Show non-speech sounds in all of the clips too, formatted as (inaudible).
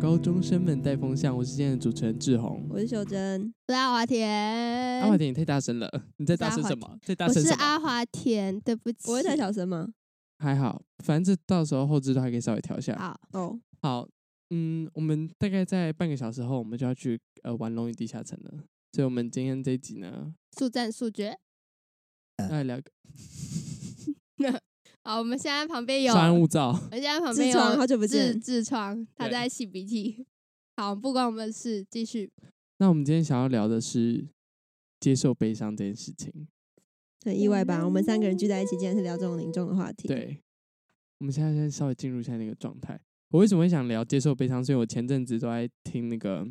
高中生们带风向，我是今天的主持人志宏，我是秀珍，我是阿华田。阿华田，你太大声了，你在大声什么？在大声什么？我是阿华田，对不起，我会太小声吗？还好，反正这到时候后置都还可以稍微调一下。好哦，好，嗯，我们大概在半个小时后，我们就要去呃玩龙与地下城了，所以我们今天这一集呢，速战速决，来聊个。(laughs) 好，我们现在旁边有稍安勿躁。我们现在旁边有好久不见，痔疮，他在擤鼻涕。好，不关我们的事，继续。那我们今天想要聊的是接受悲伤这件事情，很意外吧？我们三个人聚在一起，竟然是聊这种凝重的话题。对，我们现在先稍微进入一下那个状态。我为什么会想聊接受悲伤？所以我前阵子都在听那个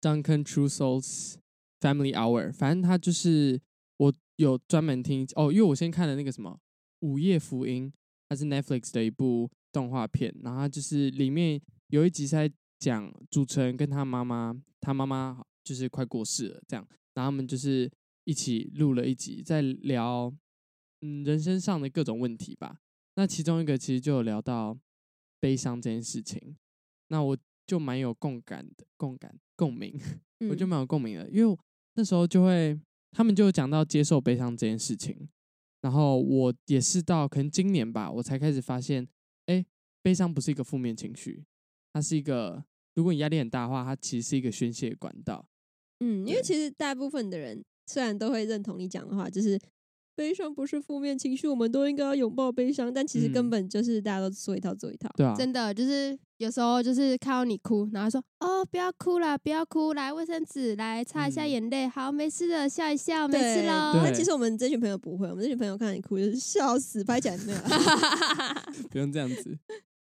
Duncan Trussell's Family Hour，反正他就是我有专门听哦，因为我先看了那个什么。午夜福音，它是 Netflix 的一部动画片，然后就是里面有一集是在讲主持人跟他妈妈，他妈妈就是快过世了，这样，然后他们就是一起录了一集，在聊嗯人生上的各种问题吧。那其中一个其实就有聊到悲伤这件事情，那我就蛮有共感的，共感共鸣，(laughs) 我就蛮有共鸣的，因为那时候就会他们就讲到接受悲伤这件事情。然后我也是到可能今年吧，我才开始发现，哎，悲伤不是一个负面情绪，它是一个，如果你压力很大的话，它其实是一个宣泄管道。嗯，因为其实大部分的人虽然都会认同你讲的话，就是。悲伤不是负面情绪，我们都应该要拥抱悲伤。但其实根本就是大家都说一套做一套。对啊，真的就是有时候就是看到你哭，然后说哦，不要哭了，不要哭，来卫生纸来擦一下眼泪，好，没事的，笑一笑，没事喽。但其实我们这群朋友不会，我们这群朋友看到你哭就是笑死，拍起来没有。(laughs) 不用这样子。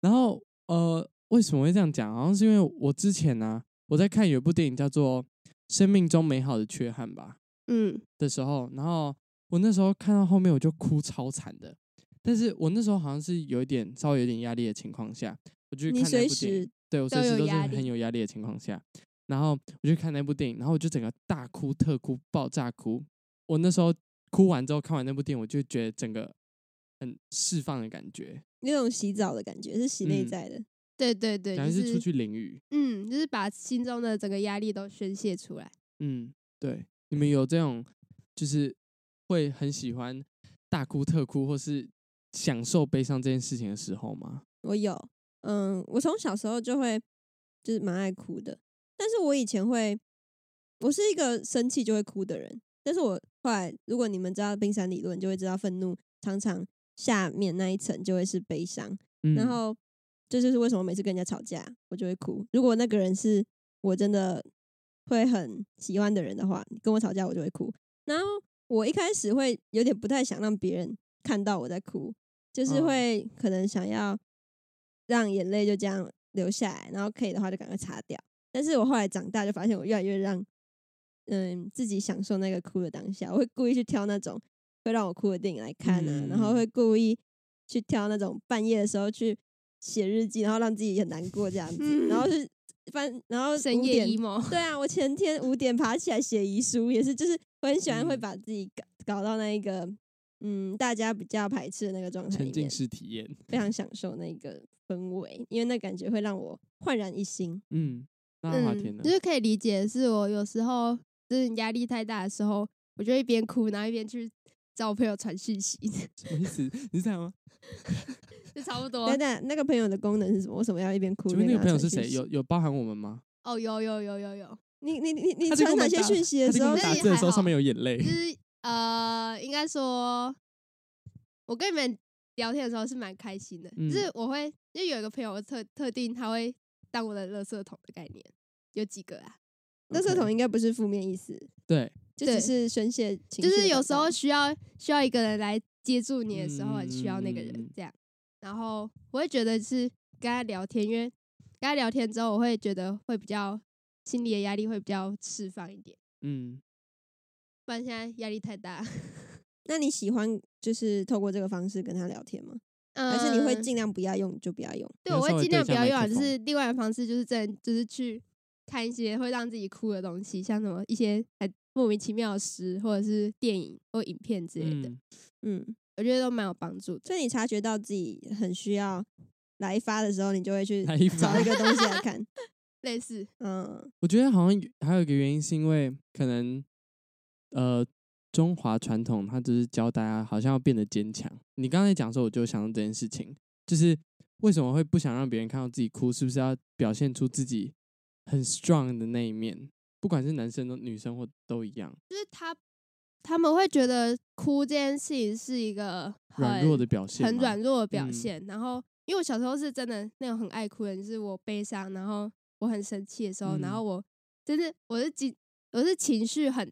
然后呃，为什么会这样讲？好像是因为我之前呢、啊，我在看有一部电影叫做《生命中美好的缺憾》吧，嗯，的时候，然后。我那时候看到后面我就哭超惨的，但是我那时候好像是有一点稍微有点压力的情况下，我就去看那部电影，对我随时都是很有压力的情况下，然后我就看那部电影，然后我就整个大哭特哭爆炸哭。我那时候哭完之后看完那部电影，我就觉得整个很释放的感觉，那种洗澡的感觉是洗内在的，嗯、对对对，感觉是出去淋雨，嗯，就是把心中的整个压力都宣泄出来，嗯，对，你们有这种就是。会很喜欢大哭特哭，或是享受悲伤这件事情的时候吗？我有，嗯，我从小时候就会就是蛮爱哭的，但是我以前会，我是一个生气就会哭的人，但是我后来，如果你们知道冰山理论，就会知道愤怒常常下面那一层就会是悲伤，嗯、然后这就是为什么每次跟人家吵架我就会哭。如果那个人是我真的会很喜欢的人的话，跟我吵架我就会哭，然后。我一开始会有点不太想让别人看到我在哭，就是会可能想要让眼泪就这样流下来，然后可以的话就赶快擦掉。但是我后来长大就发现，我越来越让嗯自己享受那个哭的当下。我会故意去挑那种会让我哭的电影来看啊，然后会故意去挑那种半夜的时候去写日记，然后让自己很难过这样子，然后 (laughs) 是。翻，然后深夜 emo，对啊，我前天五点爬起来写遗书，也是，就是我很喜欢会把自己搞搞到那一个，嗯，大家比较排斥的那个状态，沉浸式体验，非常享受那个氛围，因为那感觉会让我焕然一新。嗯，那华田呢？就是可以理解，是我有时候就是压力太大的时候，我就一边哭，然后一边去找我朋友传讯息。什么意思？你是这样吗？就差不多。等等，那个朋友的功能是什么？为什么要一边哭？请问那个朋友是谁？有有包含我们吗？哦，有有有有有。你你你你传哪些讯息的时候？打字的时候上面有眼泪。就是呃，应该说，我跟你们聊天的时候是蛮开心的。嗯、就是我会，因为有一个朋友特特定，他会当我的垃圾桶的概念。有几个啊？垃圾桶应该不是负面意思。对，就只是宣泄情绪。就是有时候需要需要一个人来接住你的时候，很需要那个人这样。然后我会觉得是跟他聊天，因为跟他聊天之后，我会觉得会比较心理的压力会比较释放一点。嗯，不然现在压力太大。(laughs) 那你喜欢就是透过这个方式跟他聊天吗？嗯，还是你会尽量不要用就不要用？对，我会尽量不要用，就是另外的方式，就是在就是去看一些会让自己哭的东西，像什么一些还莫名其妙的诗，或者是电影或影片之类的。嗯。嗯我觉得都蛮有帮助，所以你察觉到自己很需要来一发的时候，你就会去来一发找一个东西来看。(laughs) 类似，嗯，我觉得好像还有一个原因，是因为可能呃中华传统，它只是教大家好像要变得坚强。你刚才讲的时候，我就想到这件事情，就是为什么会不想让别人看到自己哭，是不是要表现出自己很 strong 的那一面？不管是男生、都女生或都一样，就是他他们会觉得哭这件事情是一个软弱的表现，很软弱的表现。嗯、然后，因为我小时候是真的那种很爱哭的人，就是我悲伤，然后我很生气的时候，嗯、然后我就是我是情我是情绪很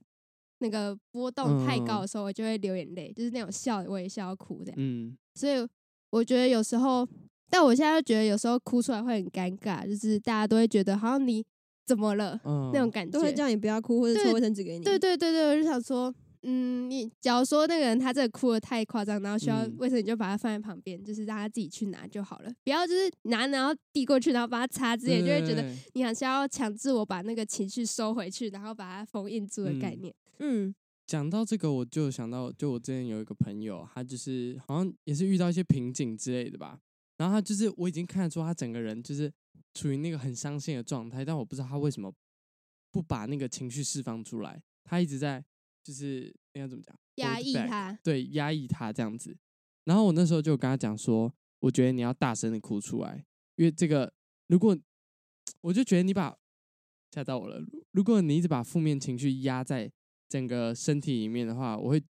那个波动太高的时候，我就会流眼泪，就是那种笑我也笑哭这样。嗯，所以我觉得有时候，但我现在就觉得有时候哭出来会很尴尬，就是大家都会觉得好像你。怎么了？嗯、那种感觉都会叫你不要哭，或者抽卫生纸给你。对对对对，我就想说，嗯，你假如说那个人他这个哭的太夸张，然后需要卫生纸，就把它放在旁边，嗯、就是让他自己去拿就好了，不要就是拿然后递过去，然后把它擦之类，就会觉得你好像要强制我把那个情绪收回去，然后把它封印住的概念。嗯，讲、嗯、到这个，我就想到，就我之前有一个朋友，他就是好像也是遇到一些瓶颈之类的吧，然后他就是我已经看得出他整个人就是。处于那个很伤心的状态，但我不知道他为什么不把那个情绪释放出来。他一直在就是应该怎么讲？压抑他，对，压抑他这样子。然后我那时候就跟他讲说，我觉得你要大声的哭出来，因为这个如果我就觉得你把吓到我了。如果你一直把负面情绪压在整个身体里面的话，我会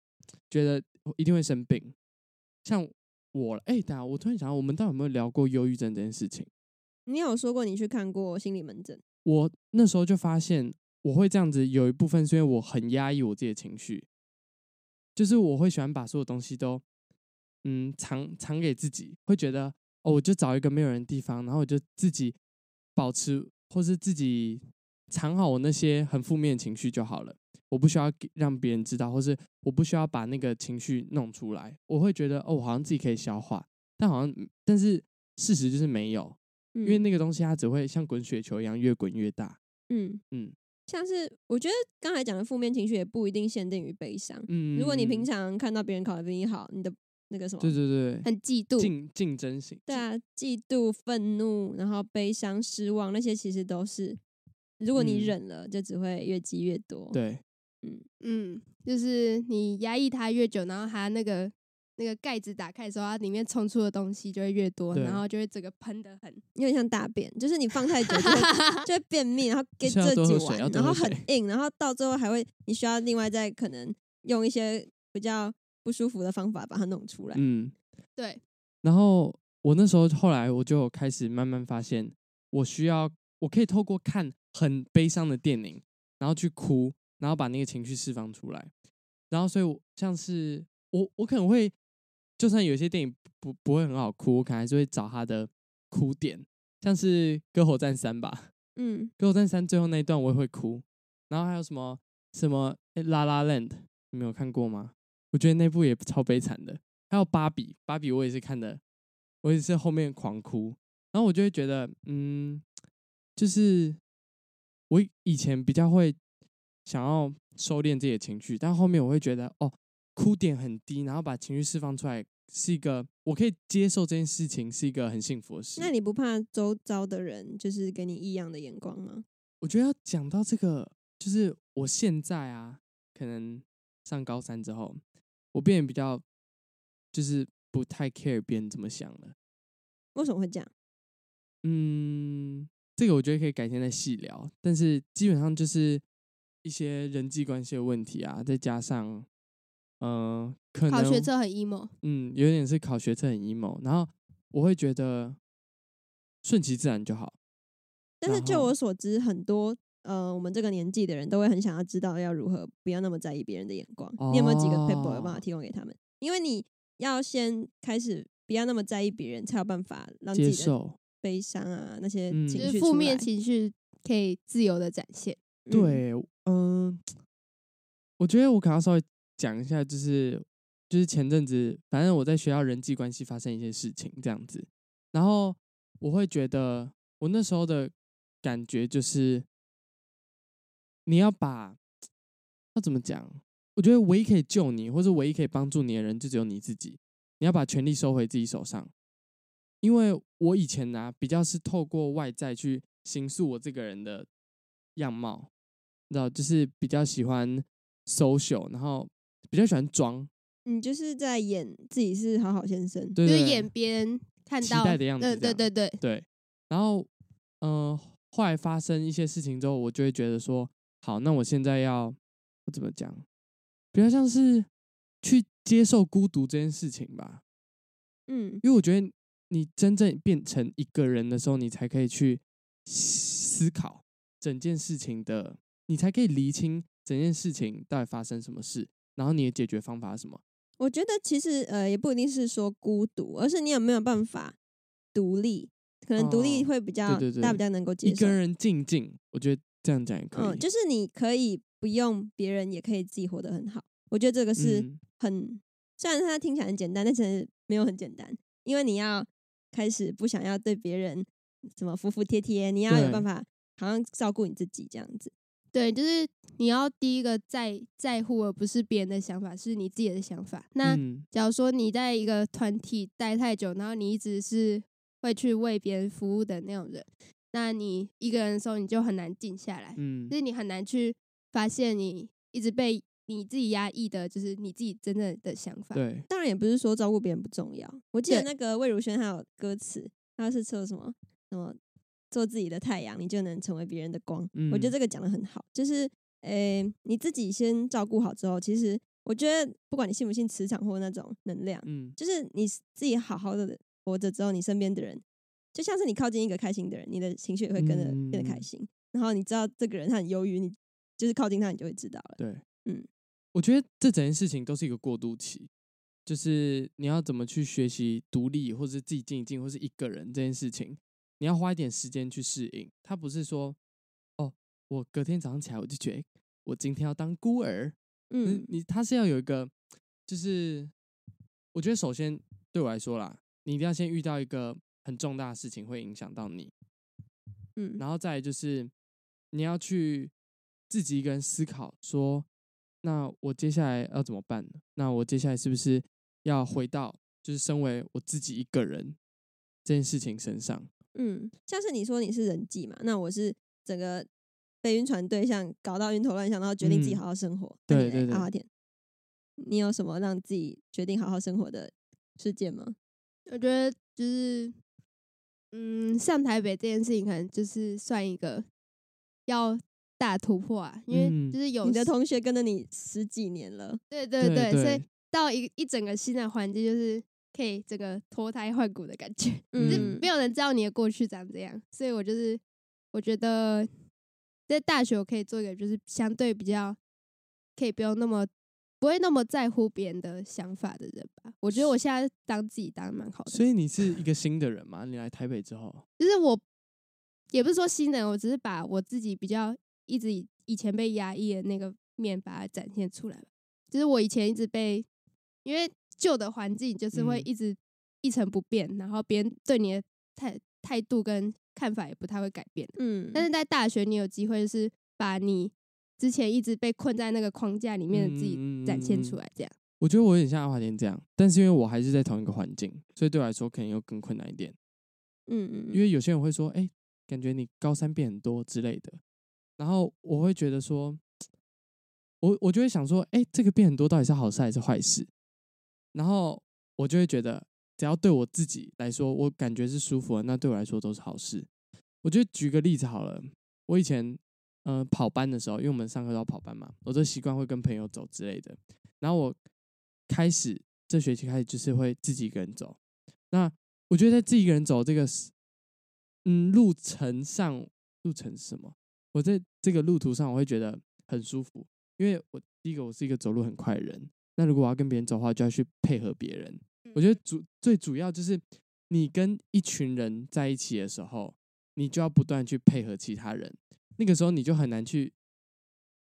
觉得一定会生病。像我，哎、欸，等下我突然想到，我们到底有没有聊过忧郁症这件事情？你有说过你去看过心理门诊？我那时候就发现我会这样子，有一部分是因为我很压抑我自己的情绪，就是我会喜欢把所有东西都嗯藏藏给自己，会觉得哦，我就找一个没有人的地方，然后我就自己保持或是自己藏好我那些很负面的情绪就好了，我不需要让别人知道，或是我不需要把那个情绪弄出来，我会觉得哦，我好像自己可以消化，但好像但是事实就是没有。因为那个东西它只会像滚雪球一样越滚越大。嗯嗯，像是我觉得刚才讲的负面情绪也不一定限定于悲伤。嗯，如果你平常看到别人考得比你好，你的那个什么，对对对，很嫉妒、竞竞争型，对啊，嫉妒、愤怒，然后悲伤、失望，那些其实都是，如果你忍了，就只会越积越多。对，嗯嗯，就是你压抑他越久，然后他那个。那个盖子打开的时候，它里面冲出的东西就会越多，然后就会整个喷的很，有点像大便，就是你放太久就会 (laughs) 就会便秘，然后给这几碗，然后很硬，然后到最后还会你需要另外再可能用一些比较不舒服的方法把它弄出来。嗯，对。然后我那时候后来我就开始慢慢发现，我需要我可以透过看很悲伤的电影，然后去哭，然后把那个情绪释放出来。然后所以我像是我我可能会。就算有些电影不不会很好哭，我可能还是会找他的哭点，像是《歌喉战三》吧。嗯，《歌喉战三》最后那一段我也会哭。然后还有什么什么《La La Land》，你没有看过吗？我觉得那部也超悲惨的。还有《芭比》，《芭比》我也是看的，我也是后面狂哭。然后我就会觉得，嗯，就是我以前比较会想要收敛自己的情绪，但后面我会觉得，哦。哭点很低，然后把情绪释放出来，是一个我可以接受这件事情，是一个很幸福的事。那你不怕周遭的人就是给你异样的眼光吗？我觉得要讲到这个，就是我现在啊，可能上高三之后，我变得比较就是不太 care 别人怎么想了。为什么会这样？嗯，这个我觉得可以改天再细聊。但是基本上就是一些人际关系的问题啊，再加上。嗯、呃，可能考学测很 emo，嗯，有点是考学测很 emo，然后我会觉得顺其自然就好。但是就我所知，很多呃，我们这个年纪的人都会很想要知道要如何不要那么在意别人的眼光。哦、你有没有几个 paper 有办法提供给他们？因为你要先开始不要那么在意别人，才有办法让自己的悲伤啊那些情绪、负面情绪可以自由的展现。对，嗯、呃，我觉得我可能稍微。讲一下，就是就是前阵子，反正我在学校人际关系发生一些事情这样子，然后我会觉得我那时候的感觉就是，你要把要怎么讲？我觉得唯一可以救你，或者唯一可以帮助你的人，就只有你自己。你要把权力收回自己手上，因为我以前呢、比较是透过外在去形塑我这个人的样貌，你知道，就是比较喜欢 social，然后比较喜欢装。你就是在演自己是好好先生，对对对，就是演别人看到期待的样子。对对对对对。然后，嗯、呃，后来发生一些事情之后，我就会觉得说，好，那我现在要我怎么讲？比较像是去接受孤独这件事情吧。嗯，因为我觉得你真正变成一个人的时候，你才可以去思考整件事情的，你才可以厘清整件事情到底发生什么事，然后你的解决方法是什么。我觉得其实呃也不一定是说孤独，而是你有没有办法独立，可能独立会比较、哦、对对对，大家比较能够接受。一个人静静，我觉得这样讲也可以。嗯，就是你可以不用别人，也可以自己活得很好。我觉得这个是很，嗯、虽然它听起来很简单，但其实没有很简单，因为你要开始不想要对别人什么服服帖帖，你要有办法好像照顾你自己这样子。对，就是你要第一个在在乎，而不是别人的想法，是你自己的想法。那假如说你在一个团体待太久，然后你一直是会去为别人服务的那种人，那你一个人的时候，你就很难静下来。嗯，就是你很难去发现你一直被你自己压抑的，就是你自己真正的想法。对，当然也不是说照顾别人不重要。我记得那个魏如萱还有歌词，他是说什么什么。做自己的太阳，你就能成为别人的光。嗯，我觉得这个讲的很好，就是，诶、欸，你自己先照顾好之后，其实我觉得，不管你信不信磁场或那种能量，嗯，就是你自己好好的活着之后，你身边的人，就像是你靠近一个开心的人，你的情绪也会跟着变得开心。嗯、然后你知道这个人他很忧郁，你就是靠近他，你就会知道了。对，嗯，我觉得这整件事情都是一个过渡期，就是你要怎么去学习独立，或是自己静一静，或是一个人这件事情。你要花一点时间去适应，他不是说，哦，我隔天早上起来我就觉得我今天要当孤儿，嗯，你他是要有一个，就是我觉得首先对我来说啦，你一定要先遇到一个很重大的事情会影响到你，嗯，然后再就是你要去自己一个人思考说，那我接下来要怎么办呢？那我接下来是不是要回到就是身为我自己一个人这件事情身上？嗯，像是你说你是人际嘛，那我是整个被晕船对象搞到晕头乱向，然后决定自己好好生活。嗯、对对对，阿华田，你有什么让自己决定好好生活的事件吗？我觉得就是，嗯，上台北这件事情可能就是算一个要大突破啊，因为就是有、嗯、你的同学跟着你十几年了，对对对，对对，所以到一一整个新的环境就是。可以这个脱胎换骨的感觉，(laughs) 嗯，没有人知道你的过去长这样，所以我就是我觉得在大学我可以做一个就是相对比较可以不用那么不会那么在乎别人的想法的人吧。我觉得我现在当自己当蛮好的。所以你是一个新的人吗？你来台北之后，就是我也不是说新人，我只是把我自己比较一直以以前被压抑的那个面把它展现出来了。就是我以前一直被因为。旧的环境就是会一直一成不变，嗯、然后别人对你的态态度跟看法也不太会改变。嗯，但是在大学，你有机会是把你之前一直被困在那个框架里面的自己展现出来。这样，我觉得我有点像阿华田这样，但是因为我还是在同一个环境，所以对我来说可能又更困难一点。嗯嗯，因为有些人会说：“哎、欸，感觉你高三变很多之类的。”然后我会觉得说，(tsk) 我我就会想说：“哎、欸，这个变很多到底是好事还是坏事？”然后我就会觉得，只要对我自己来说，我感觉是舒服的，那对我来说都是好事。我就举个例子好了，我以前嗯、跑班的时候，因为我们上课都要跑班嘛，我就习惯会跟朋友走之类的。然后我开始这学期开始就是会自己一个人走。那我觉得在自己一个人走这个嗯路程上，路程是什么？我在这个路途上我会觉得很舒服，因为我第一个我是一个走路很快的人。那如果我要跟别人走的话，就要去配合别人。我觉得主最主要就是你跟一群人在一起的时候，你就要不断去配合其他人。那个时候你就很难去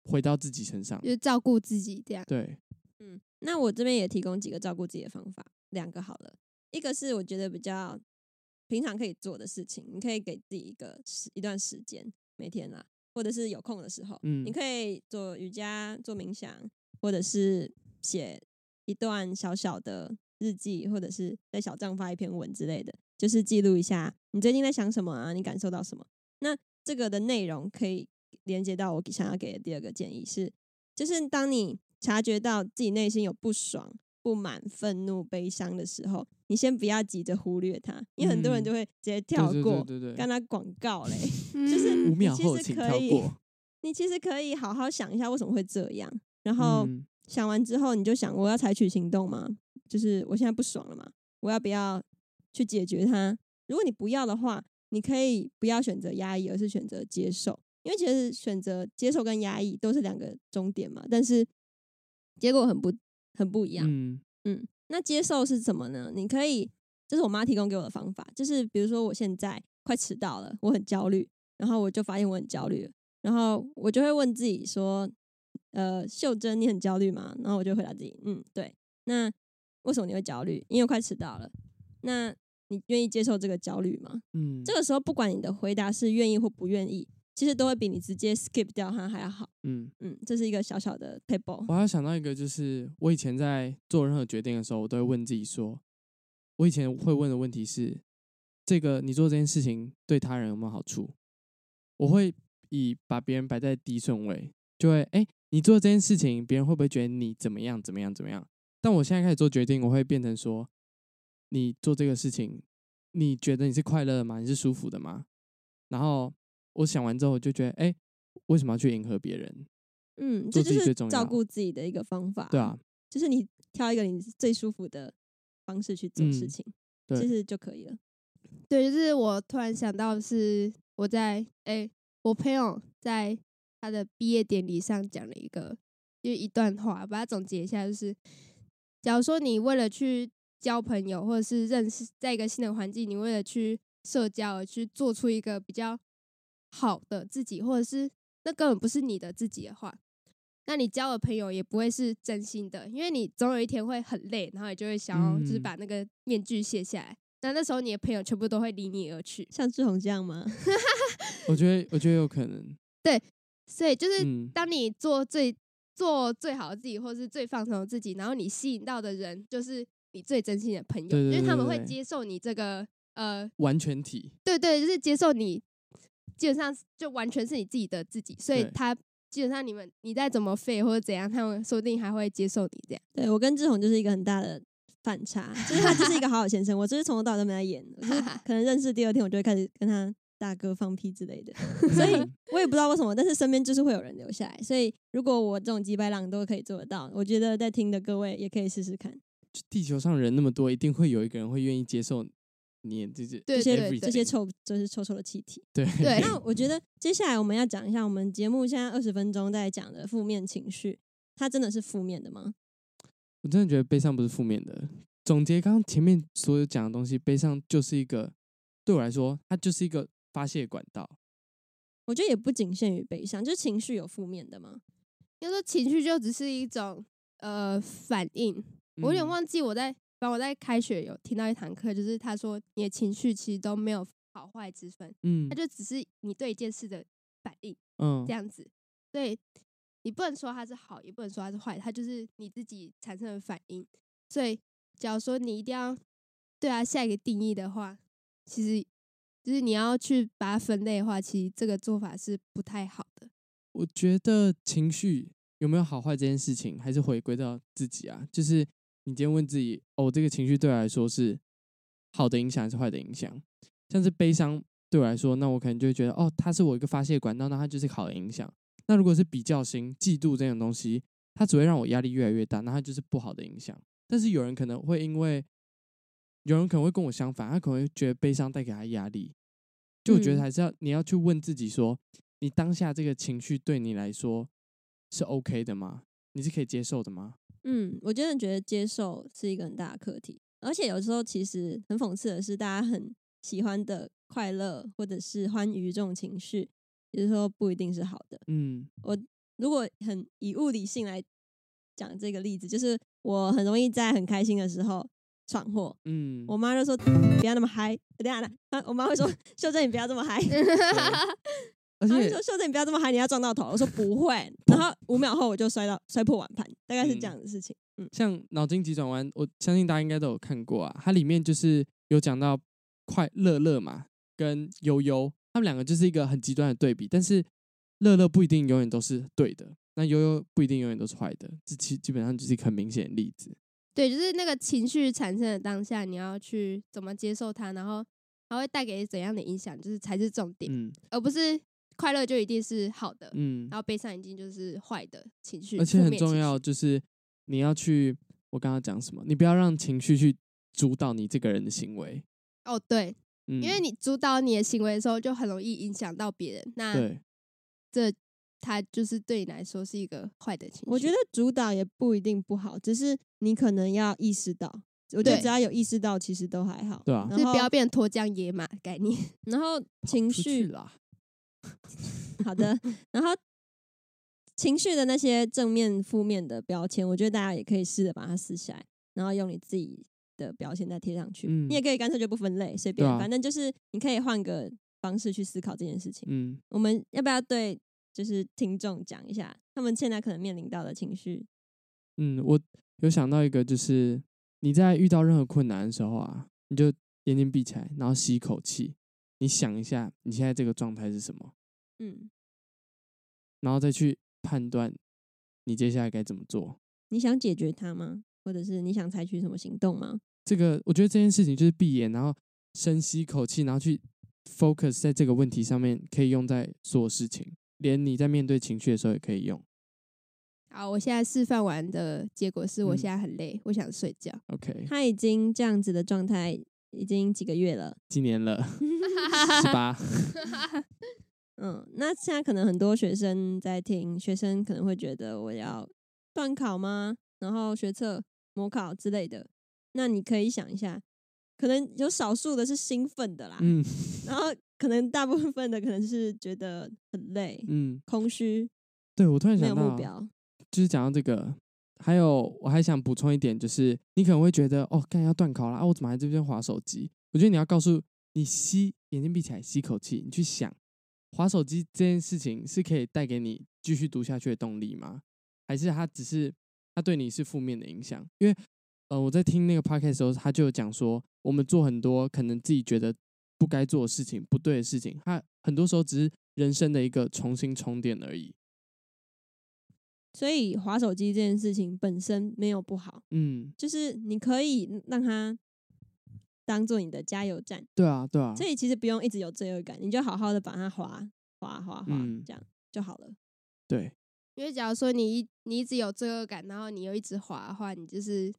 回到自己身上，就是照顾自己这样。对，嗯，那我这边也提供几个照顾自己的方法，两个好了。一个是我觉得比较平常可以做的事情，你可以给自己一个时一段时间，每天啦，或者是有空的时候，嗯，你可以做瑜伽、做冥想，或者是。写一段小小的日记，或者是在小账发一篇文之类的，就是记录一下你最近在想什么啊，你感受到什么。那这个的内容可以连接到我想要给的第二个建议是，就是当你察觉到自己内心有不爽、不满、愤怒、悲伤的时候，你先不要急着忽略它，因为很多人就会直接跳过，跟他广告嘞，(laughs) 就是五秒后请跳过。你其实可以好好想一下为什么会这样，然后想完之后你就想，我要采取行动吗？就是我现在不爽了嘛，我要不要去解决它？如果你不要的话，你可以不要选择压抑，而是选择接受，因为其实选择接受跟压抑都是两个终点嘛，但是结果很不很不一样。嗯嗯，那接受是什么呢？你可以，这是我妈提供给我的方法，就是比如说我现在快迟到了，我很焦虑，然后我就发现我很焦虑了。然后我就会问自己说：“呃，秀珍，你很焦虑吗？”然后我就回答自己：“嗯，对。”那为什么你会焦虑？因为我快迟到了。那你愿意接受这个焦虑吗？嗯，这个时候不管你的回答是愿意或不愿意，其实都会比你直接 skip 掉它还要好。嗯嗯，这是一个小小的 paper。我还要想到一个，就是我以前在做任何决定的时候，我都会问自己说：“我以前会问的问题是，这个你做这件事情对他人有没有好处？”我会。以把别人摆在低顺位，就会哎，你做这件事情，别人会不会觉得你怎么样怎么样怎么样？但我现在开始做决定，我会变成说，你做这个事情，你觉得你是快乐的吗？你是舒服的吗？然后我想完之后，我就觉得，哎，为什么要去迎合别人？嗯，这就是照顾自己的一个方法。对啊，就是你挑一个你最舒服的方式去做事情，嗯、其实就可以了。对，就是我突然想到是我在哎。我朋友在他的毕业典礼上讲了一个，就一段话，把它总结一下，就是：假如说你为了去交朋友，或者是认识在一个新的环境，你为了去社交而去做出一个比较好的自己，或者是那根本不是你的自己的话，那你交的朋友也不会是真心的，因为你总有一天会很累，然后你就会想要就是把那个面具卸下来。那那时候你的朋友全部都会离你而去，像志宏这样吗？(laughs) 我觉得，我觉得有可能。对，所以就是当你做最、嗯、做最好的自己，或是最放松的自己，然后你吸引到的人就是你最真心的朋友，因为他们会接受你这个呃完全体。对，对对，就是接受你，基本上就完全是你自己的自己，所以他基本上你们你再怎么废或者怎样，他们说不定还会接受你这样。对，我跟志宏就是一个很大的。反差，就是他就是一个好好先生，我就是从头到尾都没在演，(laughs) 可能认识第二天我就会开始跟他大哥放屁之类的，(laughs) 所以我也不知道为什么，但是身边就是会有人留下来，所以如果我这种机掰郎都可以做得到，我觉得在听的各位也可以试试看。地球上人那么多，一定会有一个人会愿意接受你这些这些这些臭就是臭臭的气体。对对，(laughs) 那我觉得接下来我们要讲一下我们节目现在二十分钟在讲的负面情绪，它真的是负面的吗？我真的觉得悲伤不是负面的。总结刚刚前面所有讲的东西，悲伤就是一个对我来说，它就是一个发泄管道。我觉得也不仅限于悲伤，就是情绪有负面的吗？要说情绪就只是一种呃反应。我有点忘记我在，反正我在开学有听到一堂课，就是他说你的情绪其实都没有好坏之分，嗯，它就只是你对一件事的反应，嗯，这样子。所以你不能说它是好，也不能说它是坏，它就是你自己产生的反应。所以。假如说你一定要对它下一个定义的话，其实就是你要去把它分类的话，其实这个做法是不太好的。我觉得情绪有没有好坏这件事情，还是回归到自己啊。就是你今天问自己，哦，这个情绪对我来说是好的影响还是坏的影响？像是悲伤对我来说，那我可能就会觉得，哦，它是我一个发泄管道，那它就是好的影响。那如果是比较心、嫉妒这种东西，它只会让我压力越来越大，那它就是不好的影响。但是有人可能会因为，有人可能会跟我相反，他可能会觉得悲伤带给他压力，就我觉得还是要你要去问自己说，你当下这个情绪对你来说是 OK 的吗？你是可以接受的吗？嗯，我真的觉得接受是一个很大的课题，而且有时候其实很讽刺的是，大家很喜欢的快乐或者是欢愉这种情绪，有时候不一定是好的。嗯，我如果很以物理性来讲这个例子，就是。我很容易在很开心的时候闯祸，嗯，我妈就说不要那么嗨，等下呢，我妈会说秀珍你不要这么嗨，而且说秀珍你不要这么嗨，你要撞到头。我说不会，然后五秒后我就摔到摔破碗盘，大概是这样的事情。嗯，像脑筋急转弯，我相信大家应该都有看过啊。它里面就是有讲到快乐乐嘛，跟悠悠，他们两个就是一个很极端的对比。但是乐乐不一定永远都是对的，那悠悠不一定永远都是坏的。这其基本上就是一个很明显的例子。对，就是那个情绪产生的当下，你要去怎么接受它，然后它会带给怎样的影响，就是才是重点，嗯，而不是快乐就一定是好的，嗯，然后悲伤一定就是坏的情绪。而且很重要，就是你要去，我刚刚讲什么？你不要让情绪去主导你这个人的行为。哦，对，嗯，因为你主导你的行为的时候，就很容易影响到别人。那对，这。他就是对你来说是一个坏的情绪。我觉得主导也不一定不好，只是你可能要意识到。我觉得只要有意识到，其实都还好。对啊，就是不要变成脱缰野马概念。(laughs) 然后情绪啦，好的。(laughs) 然后情绪的那些正面、负面的标签，我觉得大家也可以试着把它撕下来，然后用你自己的标签再贴上去。嗯，你也可以干脆就不分类，随便，啊，反正就是你可以换个方式去思考这件事情。嗯，我们要不要对？就是听众讲一下，他们现在可能面临到的情绪。嗯，我有想到一个，就是你在遇到任何困难的时候啊，你就眼睛闭起来，然后吸一口气，你想一下你现在这个状态是什么，嗯，然后再去判断你接下来该怎么做。你想解决它吗？或者是你想采取什么行动吗？这个我觉得这件事情就是闭眼，然后深吸一口气，然后去 focus 在这个问题上面，可以用在所有事情。连你在面对情绪的时候也可以用。好，我现在示范完的结果是我现在很累，嗯、我想睡觉。OK，他已经这样子的状态已经几个月了，几年了，(laughs) 十八。(laughs) 嗯，那现在可能很多学生在听，学生可能会觉得我要段考吗？然后学测、模考之类的。那你可以想一下，可能有少数的是兴奋的啦，嗯，(laughs) 然后。可能大部分的可能是觉得很累，嗯，空虚。对，我突然想到，没有目标，就是讲到这个，还有我还想补充一点，就是你可能会觉得，哦，刚才要断考了啊，我怎么还在这边划手机？我觉得你要告诉你吸，眼睛闭起来，吸口气，你去想，划手机这件事情是可以带给你继续读下去的动力吗？还是它只是它对你是负面的影响？因为呃，我在听那个 podcast 的时候，他就有讲说，我们做很多可能自己觉得。不该做的事情，不对的事情，它很多时候只是人生的一个重新充电而已。所以划手机这件事情本身没有不好，嗯，就是你可以让它当做你的加油站。对啊，对啊。所以其实不用一直有罪恶感，你就好好的把它划划划划，嗯，这样就好了。对，因为假如说你一你一直有罪恶感，然后你又一直滑的话，你就是。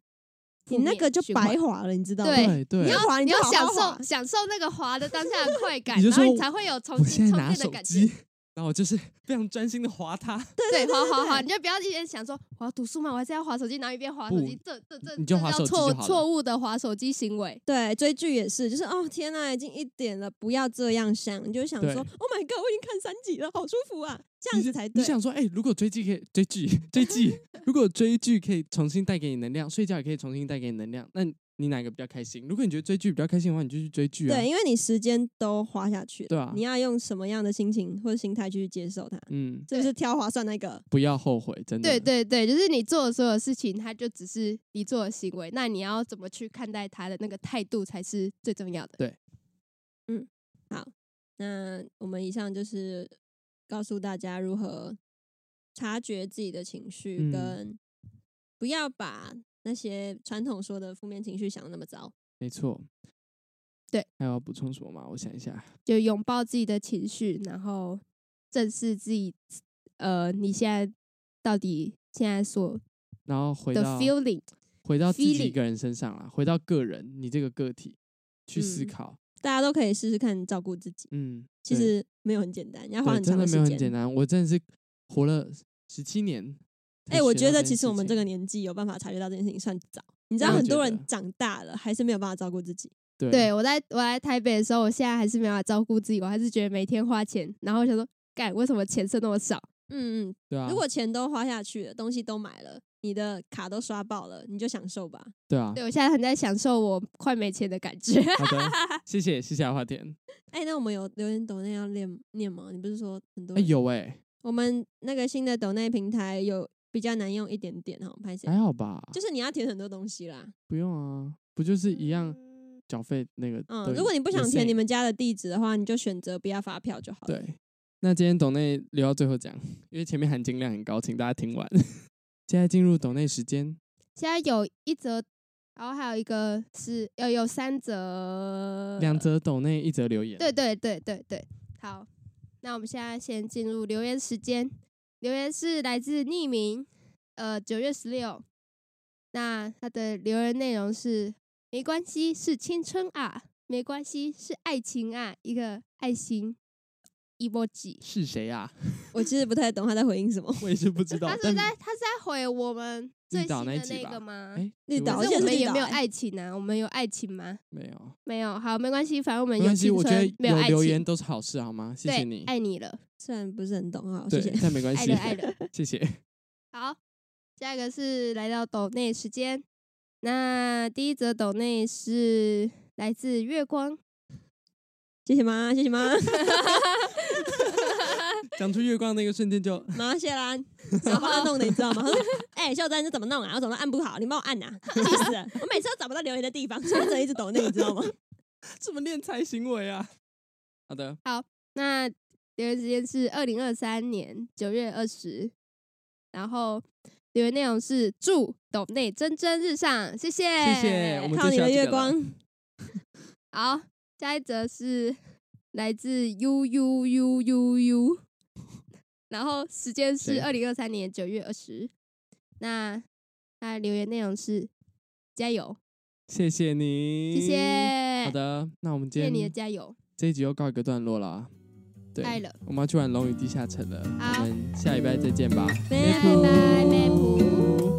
你那个就白滑了，你知道吗？对对，你要滑，你要享受享受那个滑的当下的快感，然后你才会有重新充电的感觉。然后我就是 (laughs) 非常专心的划它，对，划划划，你就不要一边想说我要读书嘛，我还是要划手机，然后一边划手机，这这这，你就划手机就好了。错错误的划手机行为，对，追剧也是，就是哦天呐，已经一点了，不要这样想，你就想说，Oh my god，我已经看三集了，好舒服啊，这样子才对。你想说，哎、欸，如果追剧可以追剧 (laughs) 追剧，(laughs) 如果追剧可以重新带给你能量，睡觉也可以重新带给你能量，那。你哪个比较开心？如果你觉得追剧比较开心的话，你就去追剧啊。对，因为你时间都花下去了。对啊。你要用什么样的心情或者心态去接受它？嗯，这是挑划算那个。不要后悔，真的。对对对，就是你做的所有事情，它就只是你做的行为。那你要怎么去看待它的那个态度才是最重要的。对。嗯，好，那我们以上就是告诉大家如何察觉自己的情绪，跟不要把。那些传统说的负面情绪想的那么糟，没错，对，还要补充什么吗？我想一下，就拥抱自己的情绪，然后正视自己，呃，你现在到底现在所，然后回到 feeling，回到自己一个人身上啊，回到个人，你这个个体去思考，嗯、大家都可以试试看照顾自己，嗯，其实没有很简单，要花很长的时间，真的没有很简单，我真的是活了十七年。哎、欸，我觉得其实我们这个年纪有办法察觉到这件事情算早。你知道很多人长大了还是没有办法照顾自己。对，对我在我来台北的时候，我现在还是没有办法照顾自己，我还是觉得每天花钱，然后我想说，干为什么钱剩那么少？嗯 (laughs) 嗯，对啊。如果钱都花下去了，东西都买了，你的卡都刷爆了，你就享受吧。对啊。对，我现在很在享受我快没钱的感觉。好的，(laughs) 谢谢谢谢阿华田。哎，那我们有留言抖内要念念吗？你不是说很多？哎，有哎。我们那个新的抖内平台有比较难用一点点哈，拍谢。还好吧。就是你要填很多东西啦。不用啊，不就是一样缴费那个？嗯，如果你不想填你们家的地址的话，你就选择不要发票就好了。对。那今天董内留到最后讲，因为前面含金量很高，请大家听完。(laughs) 现在进入董内时间。现在有一则，然后还有一个是要有三则，两则抖内，一则留言。对对对对对，好。那我们现在先进入留言时间，留言是来自匿名，呃，九月十六。那他的留言内容是：没关系，是青春啊；没关系，是爱情啊。一个爱心 emoji 是谁啊？(laughs) 我其实不太懂他在回应什么，(laughs) 我也是不知道。他是在他是在回我们最新的那个吗？哎，绿岛，可是我们也没有爱情啊，我们有爱情吗？没有，没有。好，没关系，反正我们有青春，我觉得没有爱情。留言都是好事，好吗？谢谢你，爱你了。虽然不是很懂啊，谢谢，但没关系，爱了爱了，(laughs) 谢谢。好，下一个是来到抖内时间。那第一则抖内是来自月光，谢谢妈，谢谢妈。(laughs) 讲出月光那个瞬间就妈谢兰，然他弄的，你知道吗？哎、欸，秀珍这怎么弄啊？我怎么按不好？你帮我按呐、啊！气死了！我每次都找不到留言的地方，所以只能一直抖内，你知道吗？(laughs) 怎么敛财行为啊？好的，好，那留言时间是二零二三年九月二十，然后留言内容是祝抖内蒸蒸日上，谢谢，谢谢，我们靠你的月光。(laughs) 好，下一则是来自 U U U U U。(laughs) 然后时间是二零二三年九月二十，那他留言内容是加油，谢谢你，谢谢。好的，那我们今天谢谢你的加油，这一集又告一个段落了。对，爱了，我们要去玩《龙与地下城》了，好，我们下礼拜再见吧，拜拜，拜拜。